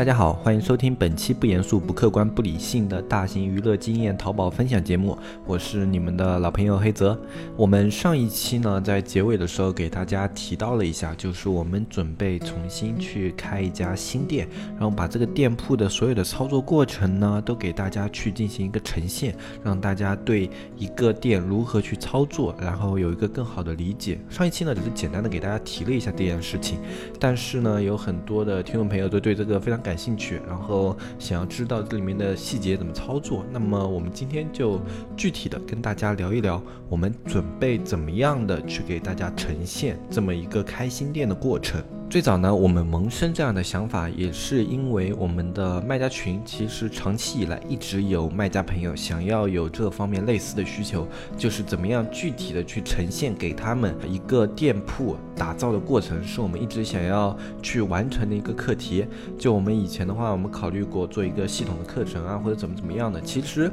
大家好，欢迎收听本期不严肃、不客观、不理性的大型娱乐经验淘宝分享节目，我是你们的老朋友黑泽。我们上一期呢，在结尾的时候给大家提到了一下，就是我们准备重新去开一家新店，然后把这个店铺的所有的操作过程呢，都给大家去进行一个呈现，让大家对一个店如何去操作，然后有一个更好的理解。上一期呢，只是简单的给大家提了一下这件事情，但是呢，有很多的听众朋友都对这个非常感。感兴趣，然后想要知道这里面的细节怎么操作，那么我们今天就具体的跟大家聊一聊，我们准备怎么样的去给大家呈现这么一个开新店的过程。最早呢，我们萌生这样的想法，也是因为我们的卖家群其实长期以来一直有卖家朋友想要有这方面类似的需求，就是怎么样具体的去呈现给他们一个店铺打造的过程，是我们一直想要去完成的一个课题。就我们以前的话，我们考虑过做一个系统的课程啊，或者怎么怎么样的。其实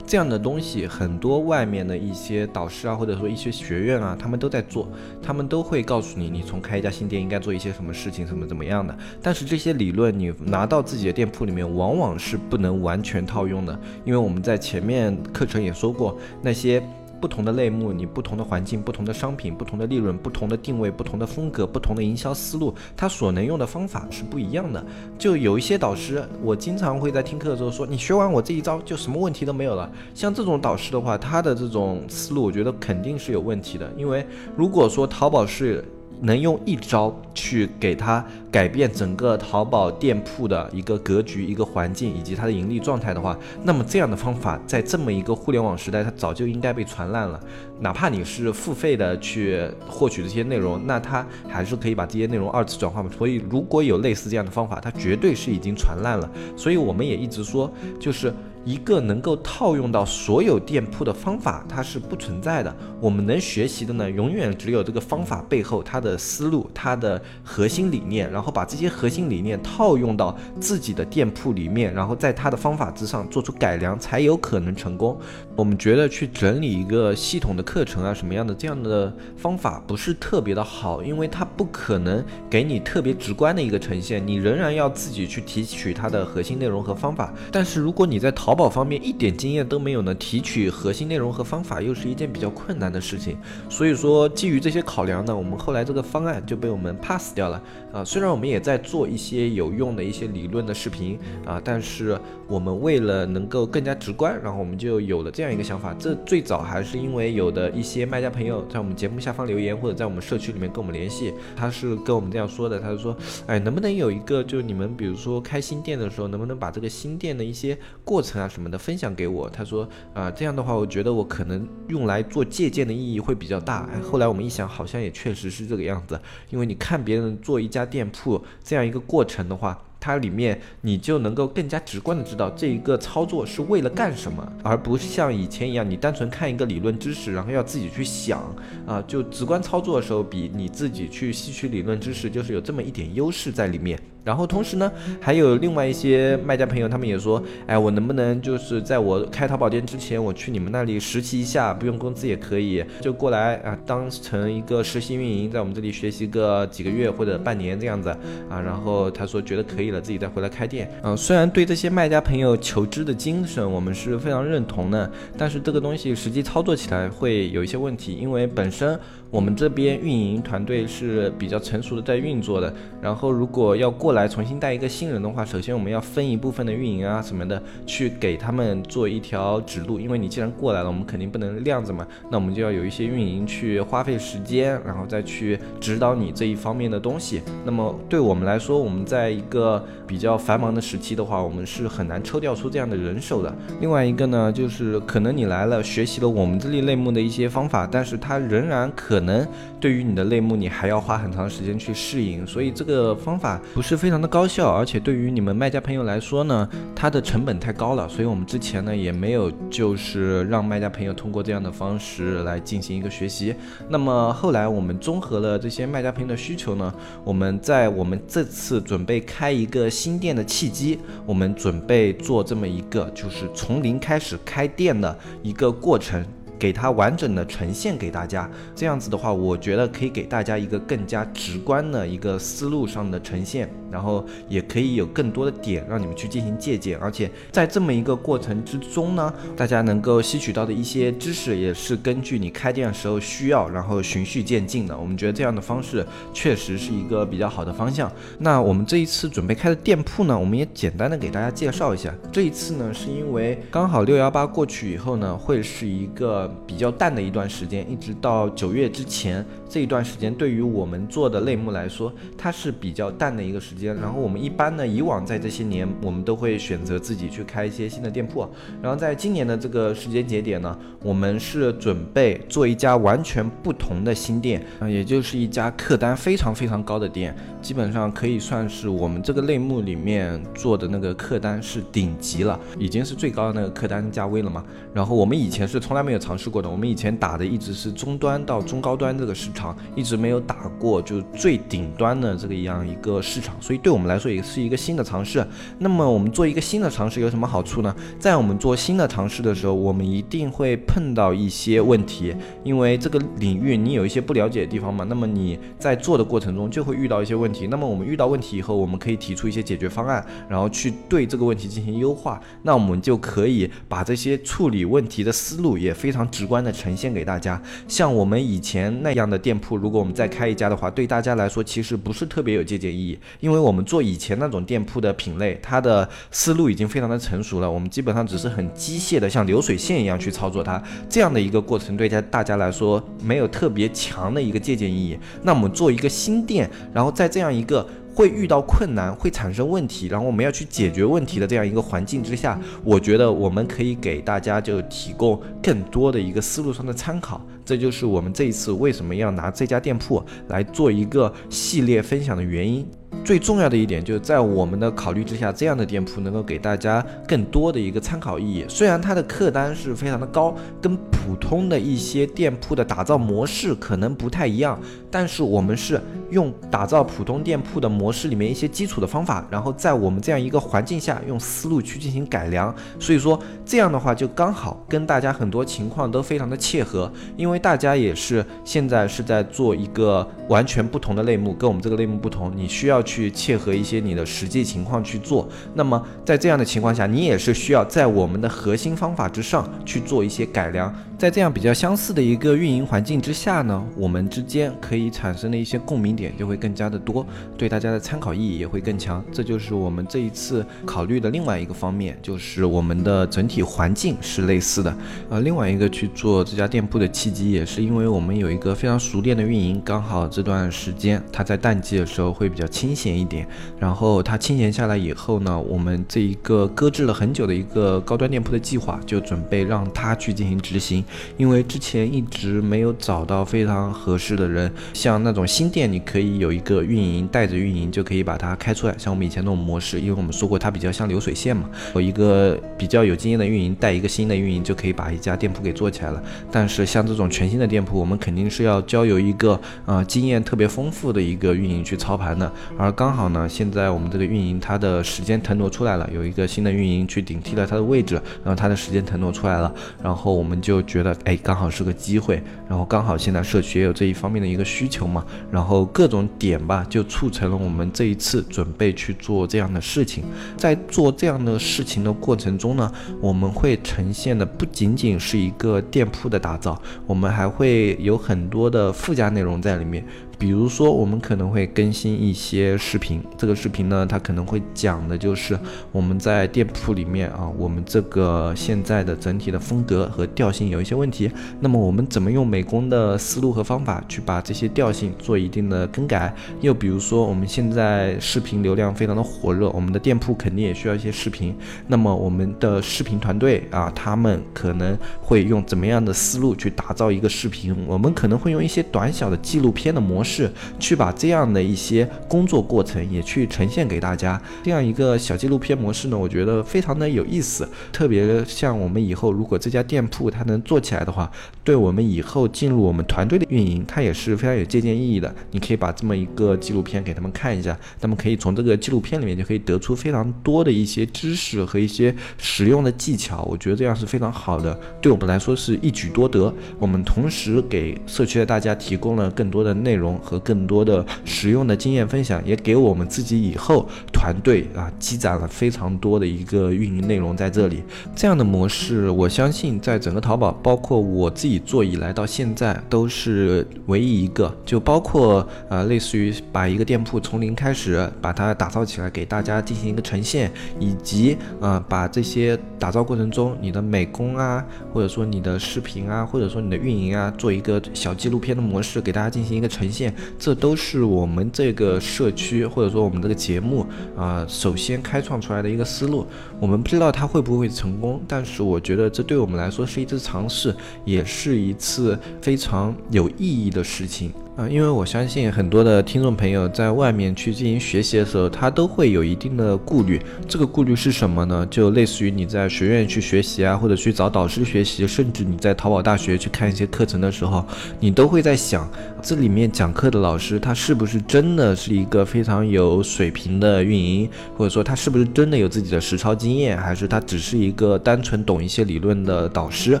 这样的东西，很多外面的一些导师啊，或者说一些学院啊，他们都在做，他们都会告诉你，你从开一家新店应该做一些什么。事情怎么怎么样的？但是这些理论你拿到自己的店铺里面，往往是不能完全套用的，因为我们在前面课程也说过，那些不同的类目，你不同的环境、不同的商品、不同的利润、不同的定位、不同的风格、不同的营销思路，它所能用的方法是不一样的。就有一些导师，我经常会在听课的时候说，你学完我这一招，就什么问题都没有了。像这种导师的话，他的这种思路，我觉得肯定是有问题的，因为如果说淘宝是。能用一招去给他改变整个淘宝店铺的一个格局、一个环境以及它的盈利状态的话，那么这样的方法在这么一个互联网时代，它早就应该被传烂了。哪怕你是付费的去获取这些内容，那它还是可以把这些内容二次转化嘛。所以如果有类似这样的方法，它绝对是已经传烂了。所以我们也一直说，就是。一个能够套用到所有店铺的方法，它是不存在的。我们能学习的呢，永远只有这个方法背后它的思路、它的核心理念，然后把这些核心理念套用到自己的店铺里面，然后在它的方法之上做出改良，才有可能成功。我们觉得去整理一个系统的课程啊，什么样的这样的方法不是特别的好，因为它不可能给你特别直观的一个呈现，你仍然要自己去提取它的核心内容和方法。但是如果你在淘淘宝方面一点经验都没有呢，提取核心内容和方法又是一件比较困难的事情。所以说，基于这些考量呢，我们后来这个方案就被我们 pass 掉了啊。虽然我们也在做一些有用的一些理论的视频啊，但是我们为了能够更加直观，然后我们就有了这样一个想法。这最早还是因为有的一些卖家朋友在我们节目下方留言，或者在我们社区里面跟我们联系，他是跟我们这样说的，他就说，哎，能不能有一个，就你们比如说开新店的时候，能不能把这个新店的一些过程啊。啊什么的分享给我，他说啊，这样的话，我觉得我可能用来做借鉴的意义会比较大。哎，后来我们一想，好像也确实是这个样子，因为你看别人做一家店铺这样一个过程的话。它里面你就能够更加直观的知道这一个操作是为了干什么，而不是像以前一样，你单纯看一个理论知识，然后要自己去想啊，就直观操作的时候，比你自己去吸取理论知识，就是有这么一点优势在里面。然后同时呢，还有另外一些卖家朋友，他们也说，哎，我能不能就是在我开淘宝店之前，我去你们那里实习一下，不用工资也可以，就过来啊，当成一个实习运营，在我们这里学习个几个月或者半年这样子啊。然后他说觉得可以了。自己再回来开店，嗯，虽然对这些卖家朋友求知的精神我们是非常认同的，但是这个东西实际操作起来会有一些问题，因为本身。我们这边运营团队是比较成熟的在运作的，然后如果要过来重新带一个新人的话，首先我们要分一部分的运营啊什么的去给他们做一条指路，因为你既然过来了，我们肯定不能晾着嘛，那我们就要有一些运营去花费时间，然后再去指导你这一方面的东西。那么对我们来说，我们在一个比较繁忙的时期的话，我们是很难抽调出这样的人手的。另外一个呢，就是可能你来了学习了我们这类类目的一些方法，但是它仍然可。可能对于你的类目，你还要花很长时间去适应，所以这个方法不是非非常的高效，而且对于你们卖家朋友来说呢，它的成本太高了，所以我们之前呢也没有就是让卖家朋友通过这样的方式来进行一个学习。那么后来我们综合了这些卖家朋友的需求呢，我们在我们这次准备开一个新店的契机，我们准备做这么一个就是从零开始开店的一个过程。给它完整的呈现给大家，这样子的话，我觉得可以给大家一个更加直观的一个思路上的呈现，然后也可以有更多的点让你们去进行借鉴，而且在这么一个过程之中呢，大家能够吸取到的一些知识也是根据你开店的时候需要，然后循序渐进的。我们觉得这样的方式确实是一个比较好的方向。那我们这一次准备开的店铺呢，我们也简单的给大家介绍一下。这一次呢，是因为刚好六幺八过去以后呢，会是一个。比较淡的一段时间，一直到九月之前这一段时间，对于我们做的类目来说，它是比较淡的一个时间。然后我们一般呢，以往在这些年，我们都会选择自己去开一些新的店铺。然后在今年的这个时间节点呢，我们是准备做一家完全不同的新店，啊，也就是一家客单非常非常高的店，基本上可以算是我们这个类目里面做的那个客单是顶级了，已经是最高的那个客单价位了嘛。然后我们以前是从来没有尝。尝试过的，我们以前打的一直是中端到中高端这个市场，一直没有打过就最顶端的这个一样一个市场，所以对我们来说也是一个新的尝试。那么我们做一个新的尝试有什么好处呢？在我们做新的尝试的时候，我们一定会碰到一些问题，因为这个领域你有一些不了解的地方嘛。那么你在做的过程中就会遇到一些问题。那么我们遇到问题以后，我们可以提出一些解决方案，然后去对这个问题进行优化。那我们就可以把这些处理问题的思路也非常。直观的呈现给大家，像我们以前那样的店铺，如果我们再开一家的话，对大家来说其实不是特别有借鉴意义，因为我们做以前那种店铺的品类，它的思路已经非常的成熟了，我们基本上只是很机械的像流水线一样去操作它，这样的一个过程对家大家来说没有特别强的一个借鉴意义。那我们做一个新店，然后在这样一个。会遇到困难，会产生问题，然后我们要去解决问题的这样一个环境之下，我觉得我们可以给大家就提供更多的一个思路上的参考。这就是我们这一次为什么要拿这家店铺来做一个系列分享的原因。最重要的一点就是在我们的考虑之下，这样的店铺能够给大家更多的一个参考意义。虽然它的客单是非常的高，跟普通的一些店铺的打造模式可能不太一样，但是我们是用打造普通店铺的模式里面一些基础的方法，然后在我们这样一个环境下用思路去进行改良。所以说这样的话就刚好跟大家很多情况都非常的切合，因为大家也是现在是在做一个完全不同的类目，跟我们这个类目不同，你需要去。切合一些你的实际情况去做，那么在这样的情况下，你也是需要在我们的核心方法之上去做一些改良。在这样比较相似的一个运营环境之下呢，我们之间可以产生的一些共鸣点就会更加的多，对大家的参考意义也会更强。这就是我们这一次考虑的另外一个方面，就是我们的整体环境是类似的。呃，另外一个去做这家店铺的契机，也是因为我们有一个非常熟练的运营，刚好这段时间他在淡季的时候会比较清闲一点，然后他清闲下来以后呢，我们这一个搁置了很久的一个高端店铺的计划，就准备让他去进行执行。因为之前一直没有找到非常合适的人，像那种新店，你可以有一个运营带着运营就可以把它开出来。像我们以前那种模式，因为我们说过它比较像流水线嘛，有一个比较有经验的运营带一个新的运营就可以把一家店铺给做起来了。但是像这种全新的店铺，我们肯定是要交由一个呃经验特别丰富的一个运营去操盘的。而刚好呢，现在我们这个运营它的时间腾挪出来了，有一个新的运营去顶替了它的位置，然后它的时间腾挪出来了，然后我们就觉得。哎，刚好是个机会，然后刚好现在社区也有这一方面的一个需求嘛，然后各种点吧，就促成了我们这一次准备去做这样的事情。在做这样的事情的过程中呢，我们会呈现的不仅仅是一个店铺的打造，我们还会有很多的附加内容在里面。比如说，我们可能会更新一些视频。这个视频呢，它可能会讲的就是我们在店铺里面啊，我们这个现在的整体的风格和调性有一些问题。那么我们怎么用美工的思路和方法去把这些调性做一定的更改？又比如说，我们现在视频流量非常的火热，我们的店铺肯定也需要一些视频。那么我们的视频团队啊，他们可能会用怎么样的思路去打造一个视频？我们可能会用一些短小的纪录片的模式。式去把这样的一些工作过程也去呈现给大家。这样一个小纪录片模式呢，我觉得非常的有意思。特别像我们以后如果这家店铺它能做起来的话，对我们以后进入我们团队的运营，它也是非常有借鉴意义的。你可以把这么一个纪录片给他们看一下，他们可以从这个纪录片里面就可以得出非常多的一些知识和一些实用的技巧。我觉得这样是非常好的，对我们来说是一举多得。我们同时给社区的大家提供了更多的内容和更多的实用的经验分享，也给我们自己以后团队啊积攒了非常多的一个运营内容在这里。这样的模式，我相信在整个淘宝，包括我自己做以来到现在，都是唯一一个。就包括呃，类似于把一个店铺从零开始把它打造起来，给大家进行一个呈现，以及呃，把这些打造过程中你的美工啊，或者说你的视频啊，或者说你的运营啊，做一个小纪录片的模式给大家进行一个呈现，这都是我们这个社区或者说我们这个节目啊，首先开创出来的一个思路。我们不知道它会不会成功，但是我觉得这对我们来说是一次尝试，也是一次非常有意义的事情。啊，因为我相信很多的听众朋友在外面去进行学习的时候，他都会有一定的顾虑。这个顾虑是什么呢？就类似于你在学院去学习啊，或者去找导师学习，甚至你在淘宝大学去看一些课程的时候，你都会在想，这里面讲课的老师他是不是真的是一个非常有水平的运营，或者说他是不是真的有自己的实操经验，还是他只是一个单纯懂一些理论的导师？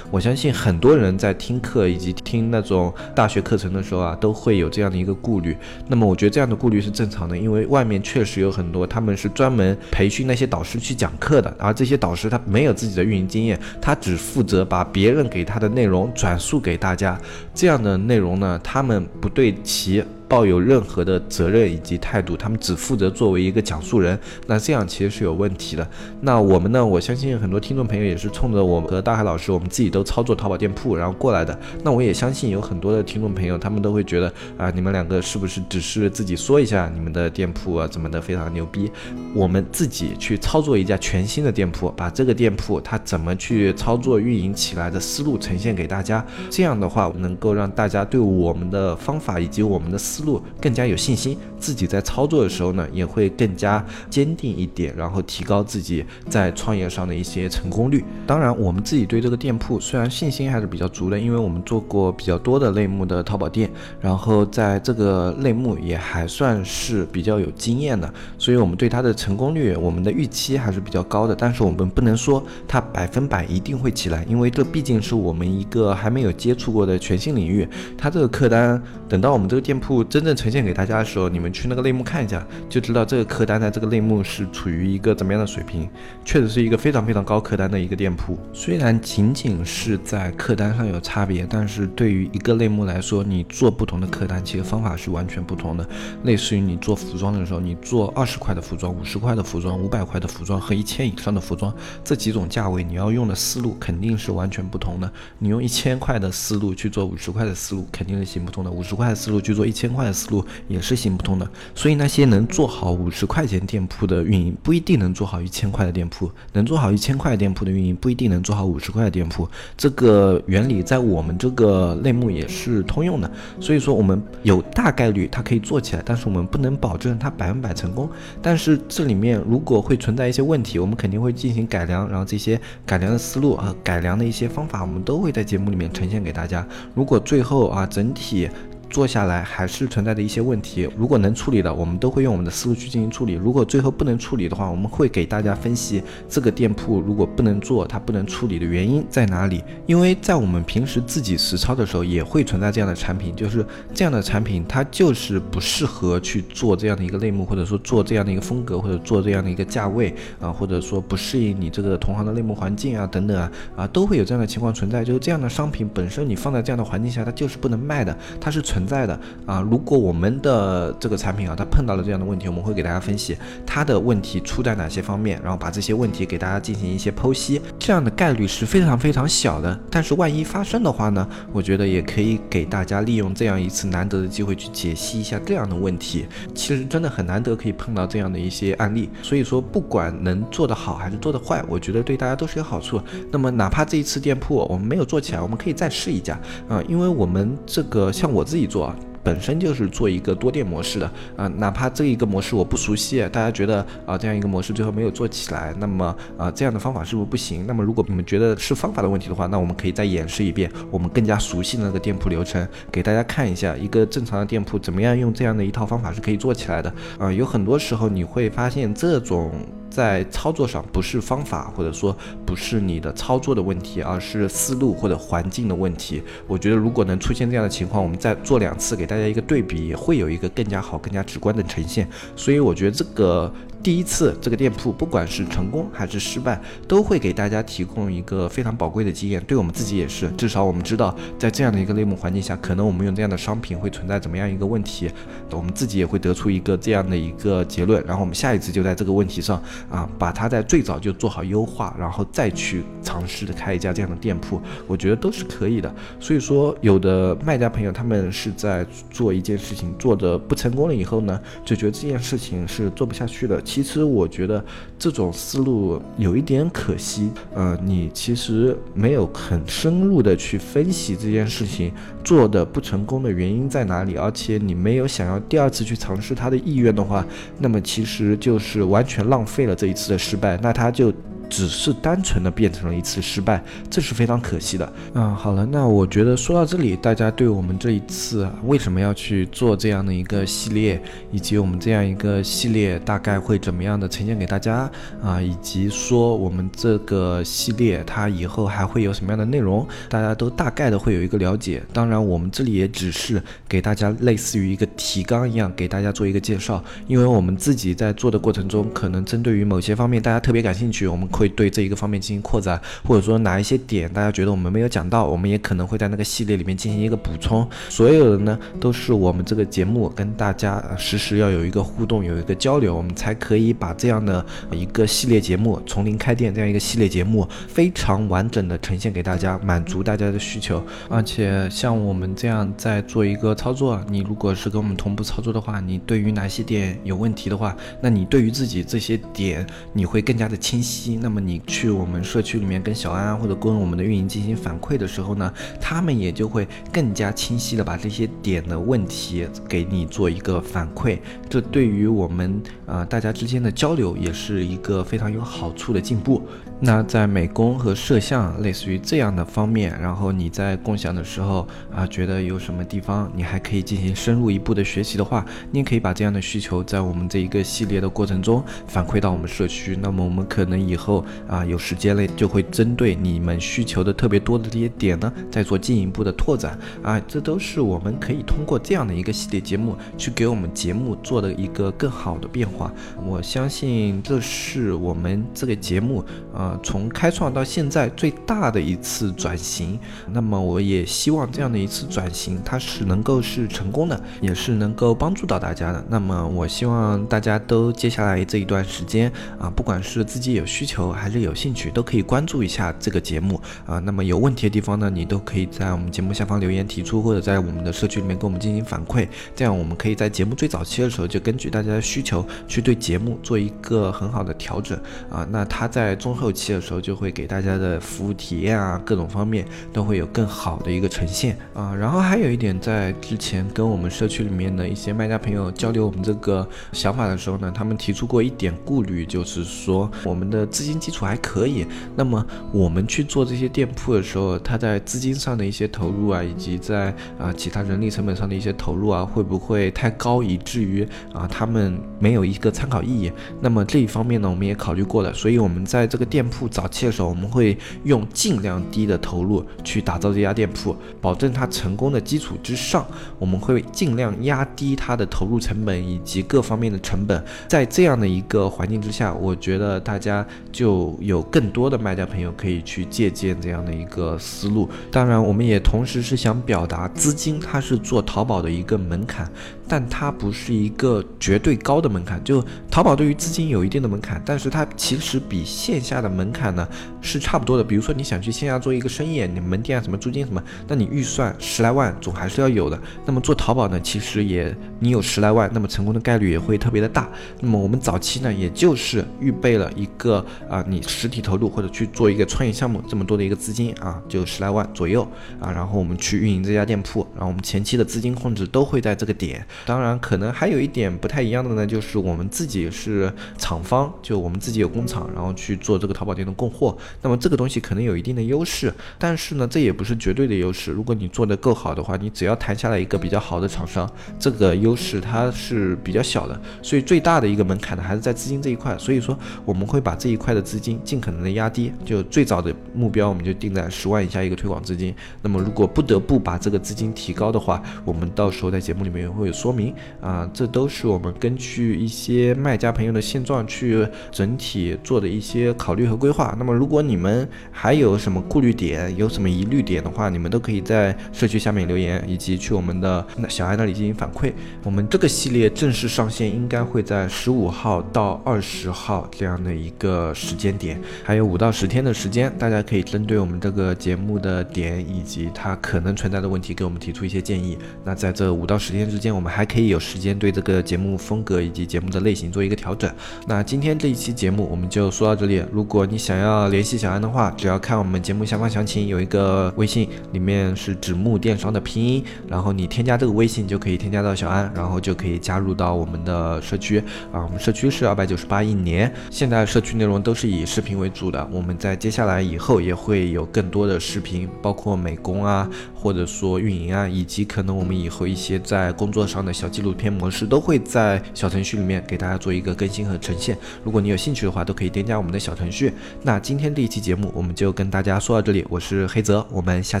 我相信很多人在听课以及听那种大学课程的时候啊。都会有这样的一个顾虑，那么我觉得这样的顾虑是正常的，因为外面确实有很多他们是专门培训那些导师去讲课的，而这些导师他没有自己的运营经验，他只负责把别人给他的内容转述给大家，这样的内容呢，他们不对齐。抱有任何的责任以及态度，他们只负责作为一个讲述人，那这样其实是有问题的。那我们呢？我相信很多听众朋友也是冲着我和大海老师，我们自己都操作淘宝店铺然后过来的。那我也相信有很多的听众朋友，他们都会觉得啊，你们两个是不是只是自己说一下你们的店铺啊怎么的非常牛逼？我们自己去操作一家全新的店铺，把这个店铺它怎么去操作运营起来的思路呈现给大家，这样的话能够让大家对我们的方法以及我们的思。路更加有信心，自己在操作的时候呢，也会更加坚定一点，然后提高自己在创业上的一些成功率。当然，我们自己对这个店铺虽然信心还是比较足的，因为我们做过比较多的类目的淘宝店，然后在这个类目也还算是比较有经验的，所以我们对它的成功率，我们的预期还是比较高的。但是我们不能说它百分百一定会起来，因为这毕竟是我们一个还没有接触过的全新领域。它这个客单，等到我们这个店铺。真正呈现给大家的时候，你们去那个类目看一下，就知道这个客单在这个类目是处于一个怎么样的水平。确实是一个非常非常高客单的一个店铺。虽然仅仅是在客单上有差别，但是对于一个类目来说，你做不同的客单，其实方法是完全不同的。类似于你做服装的时候，你做二十块的服装、五十块的服装、五百块的服装和一千以上的服装，这几种价位你要用的思路肯定是完全不同的。你用一千块的思路去做五十块的思路，肯定是行不通的。五十块的思路去做一千块。的思路也是行不通的，所以那些能做好五十块钱店铺的运营，不一定能做好一千块的店铺；能做好一千块店铺的运营，不一定能做好五十块的店铺。这个原理在我们这个类目也是通用的。所以说，我们有大概率它可以做起来，但是我们不能保证它百分百成功。但是这里面如果会存在一些问题，我们肯定会进行改良，然后这些改良的思路啊改良的一些方法，我们都会在节目里面呈现给大家。如果最后啊，整体。做下来还是存在的一些问题，如果能处理的，我们都会用我们的思路去进行处理。如果最后不能处理的话，我们会给大家分析这个店铺如果不能做，它不能处理的原因在哪里。因为在我们平时自己实操的时候，也会存在这样的产品，就是这样的产品，它就是不适合去做这样的一个类目，或者说做这样的一个风格，或者做这样的一个价位啊，或者说不适应你这个同行的类目环境啊，等等啊，啊，都会有这样的情况存在。就是这样的商品本身，你放在这样的环境下，它就是不能卖的，它是存。存在的啊，如果我们的这个产品啊，它碰到了这样的问题，我们会给大家分析它的问题出在哪些方面，然后把这些问题给大家进行一些剖析，这样的概率是非常非常小的。但是万一发生的话呢，我觉得也可以给大家利用这样一次难得的机会去解析一下这样的问题。其实真的很难得可以碰到这样的一些案例，所以说不管能做得好还是做得坏，我觉得对大家都是有好处。那么哪怕这一次店铺我们没有做起来，我们可以再试一家啊，因为我们这个像我自己。做本身就是做一个多店模式的啊，哪怕这一个模式我不熟悉，大家觉得啊这样一个模式最后没有做起来，那么啊这样的方法是不是不行？那么如果你们觉得是方法的问题的话，那我们可以再演示一遍我们更加熟悉那个店铺流程，给大家看一下一个正常的店铺怎么样用这样的一套方法是可以做起来的啊。有很多时候你会发现这种。在操作上不是方法，或者说不是你的操作的问题，而是思路或者环境的问题。我觉得如果能出现这样的情况，我们再做两次，给大家一个对比，也会有一个更加好、更加直观的呈现。所以我觉得这个。第一次这个店铺，不管是成功还是失败，都会给大家提供一个非常宝贵的经验，对我们自己也是。至少我们知道，在这样的一个类目环境下，可能我们用这样的商品会存在怎么样一个问题，我们自己也会得出一个这样的一个结论。然后我们下一次就在这个问题上啊，把它在最早就做好优化，然后再去尝试的开一家这样的店铺，我觉得都是可以的。所以说，有的卖家朋友他们是在做一件事情做的不成功了以后呢，就觉得这件事情是做不下去的。其实我觉得这种思路有一点可惜，呃，你其实没有很深入的去分析这件事情做的不成功的原因在哪里，而且你没有想要第二次去尝试他的意愿的话，那么其实就是完全浪费了这一次的失败，那他就。只是单纯的变成了一次失败，这是非常可惜的。嗯，好了，那我觉得说到这里，大家对我们这一次为什么要去做这样的一个系列，以及我们这样一个系列大概会怎么样的呈现给大家啊，以及说我们这个系列它以后还会有什么样的内容，大家都大概的会有一个了解。当然，我们这里也只是给大家类似于一个提纲一样，给大家做一个介绍，因为我们自己在做的过程中，可能针对于某些方面大家特别感兴趣，我们。会对这一个方面进行扩展，或者说哪一些点大家觉得我们没有讲到，我们也可能会在那个系列里面进行一个补充。所有的呢，都是我们这个节目跟大家实时要有一个互动，有一个交流，我们才可以把这样的一个系列节目从零开店这样一个系列节目非常完整的呈现给大家，满足大家的需求。而且像我们这样在做一个操作，你如果是跟我们同步操作的话，你对于哪些点有问题的话，那你对于自己这些点你会更加的清晰。那那么你去我们社区里面跟小安或者跟我们的运营进行反馈的时候呢，他们也就会更加清晰的把这些点的问题给你做一个反馈，这对于我们啊大家之间的交流也是一个非常有好处的进步。那在美工和摄像类似于这样的方面，然后你在共享的时候啊，觉得有什么地方你还可以进行深入一步的学习的话，你也可以把这样的需求在我们这一个系列的过程中反馈到我们社区。那么我们可能以后啊有时间了，就会针对你们需求的特别多的这些点呢，再做进一步的拓展啊。这都是我们可以通过这样的一个系列节目去给我们节目做的一个更好的变化。我相信这是我们这个节目啊。从开创到现在最大的一次转型，那么我也希望这样的一次转型，它是能够是成功的，也是能够帮助到大家的。那么我希望大家都接下来这一段时间啊，不管是自己有需求还是有兴趣，都可以关注一下这个节目啊。那么有问题的地方呢，你都可以在我们节目下方留言提出，或者在我们的社区里面跟我们进行反馈，这样我们可以在节目最早期的时候就根据大家的需求去对节目做一个很好的调整啊。那它在中后期。期的时候就会给大家的服务体验啊，各种方面都会有更好的一个呈现啊。然后还有一点，在之前跟我们社区里面的一些卖家朋友交流我们这个想法的时候呢，他们提出过一点顾虑，就是说我们的资金基础还可以，那么我们去做这些店铺的时候，它在资金上的一些投入啊，以及在啊其他人力成本上的一些投入啊，会不会太高，以至于啊他们没有一个参考意义？那么这一方面呢，我们也考虑过了，所以我们在这个店。铺早期的时候，我们会用尽量低的投入去打造这家店铺，保证它成功的基础之上，我们会尽量压低它的投入成本以及各方面的成本。在这样的一个环境之下，我觉得大家就有更多的卖家朋友可以去借鉴这样的一个思路。当然，我们也同时是想表达，资金它是做淘宝的一个门槛。但它不是一个绝对高的门槛。就淘宝对于资金有一定的门槛，但是它其实比线下的门槛呢是差不多的。比如说你想去线下做一个生意，你门店啊什么租金什么，那你预算十来万总还是要有的。那么做淘宝呢，其实也你有十来万，那么成功的概率也会特别的大。那么我们早期呢，也就是预备了一个啊，你实体投入或者去做一个创业项目这么多的一个资金啊，就十来万左右啊，然后我们去运营这家店铺，然后我们前期的资金控制都会在这个点。当然，可能还有一点不太一样的呢，就是我们自己是厂方，就我们自己有工厂，然后去做这个淘宝店的供货。那么这个东西可能有一定的优势，但是呢，这也不是绝对的优势。如果你做的够好的话，你只要谈下来一个比较好的厂商，这个优势它是比较小的。所以最大的一个门槛呢，还是在资金这一块。所以说，我们会把这一块的资金尽可能的压低，就最早的目标我们就定在十万以下一个推广资金。那么如果不得不把这个资金提高的话，我们到时候在节目里面也会有说明啊，这都是我们根据一些卖家朋友的现状去整体做的一些考虑和规划。那么如果你们还有什么顾虑点，有什么疑虑点的话，你们都可以在社区下面留言，以及去我们的小艾那里进行反馈。我们这个系列正式上线应该会在十五号到二十号这样的一个时间点，还有五到十天的时间，大家可以针对我们这个节目的点以及它可能存在的问题，给我们提出一些建议。那在这五到十天之间，我们还可以有时间对这个节目风格以及节目的类型做一个调整。那今天这一期节目我们就说到这里。如果你想要联系小安的话，只要看我们节目下方详情，有一个微信，里面是纸木电商的拼音，然后你添加这个微信就可以添加到小安，然后就可以加入到我们的社区啊。我们社区是二百九十八一年，现在社区内容都是以视频为主的。我们在接下来以后也会有更多的视频，包括美工啊，或者说运营啊，以及可能我们以后一些在工作上的小纪录片模式，都会在小程序里面给大家做一个更新和呈现。如果你有兴趣的话，都可以添加我们的小程序。那今天这一期节目我们就跟大家说到这里，我是黑泽，我们下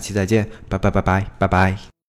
期再见，拜拜拜拜拜拜。